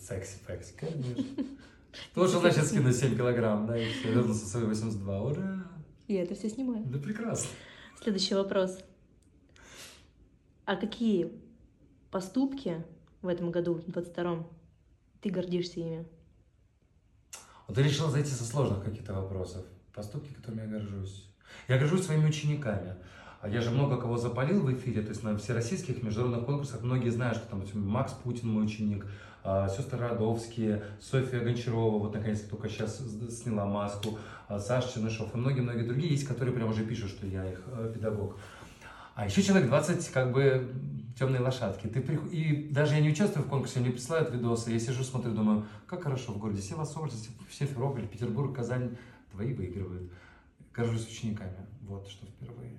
секси-фекси, конечно. Тоже, значит, скину 7 килограмм, да, и все, вернулся свои 82, ура! Я это все снимаю. Да прекрасно. Следующий вопрос. А какие поступки в этом году, в 22-м, ты гордишься ими? Вот ты решил зайти со сложных каких-то вопросов. Поступки, которыми я горжусь. Я горжусь своими учениками. А Я же много кого запалил в эфире, то есть на всероссийских международных конкурсах многие знают, что там Макс Путин мой ученик, а, сестры Родовские, Софья Гончарова, вот наконец только сейчас сняла маску, а, Саша Чернышов и многие-многие другие есть, которые прям уже пишут, что я их э, педагог. А еще человек 20 как бы темные лошадки. Ты прих... И даже я не участвую в конкурсе, мне присылают видосы, я сижу, смотрю, думаю, как хорошо в городе Севастополь, Симферополь, Петербург, Казань, твои выигрывают. Горжусь учениками. Вот что впервые.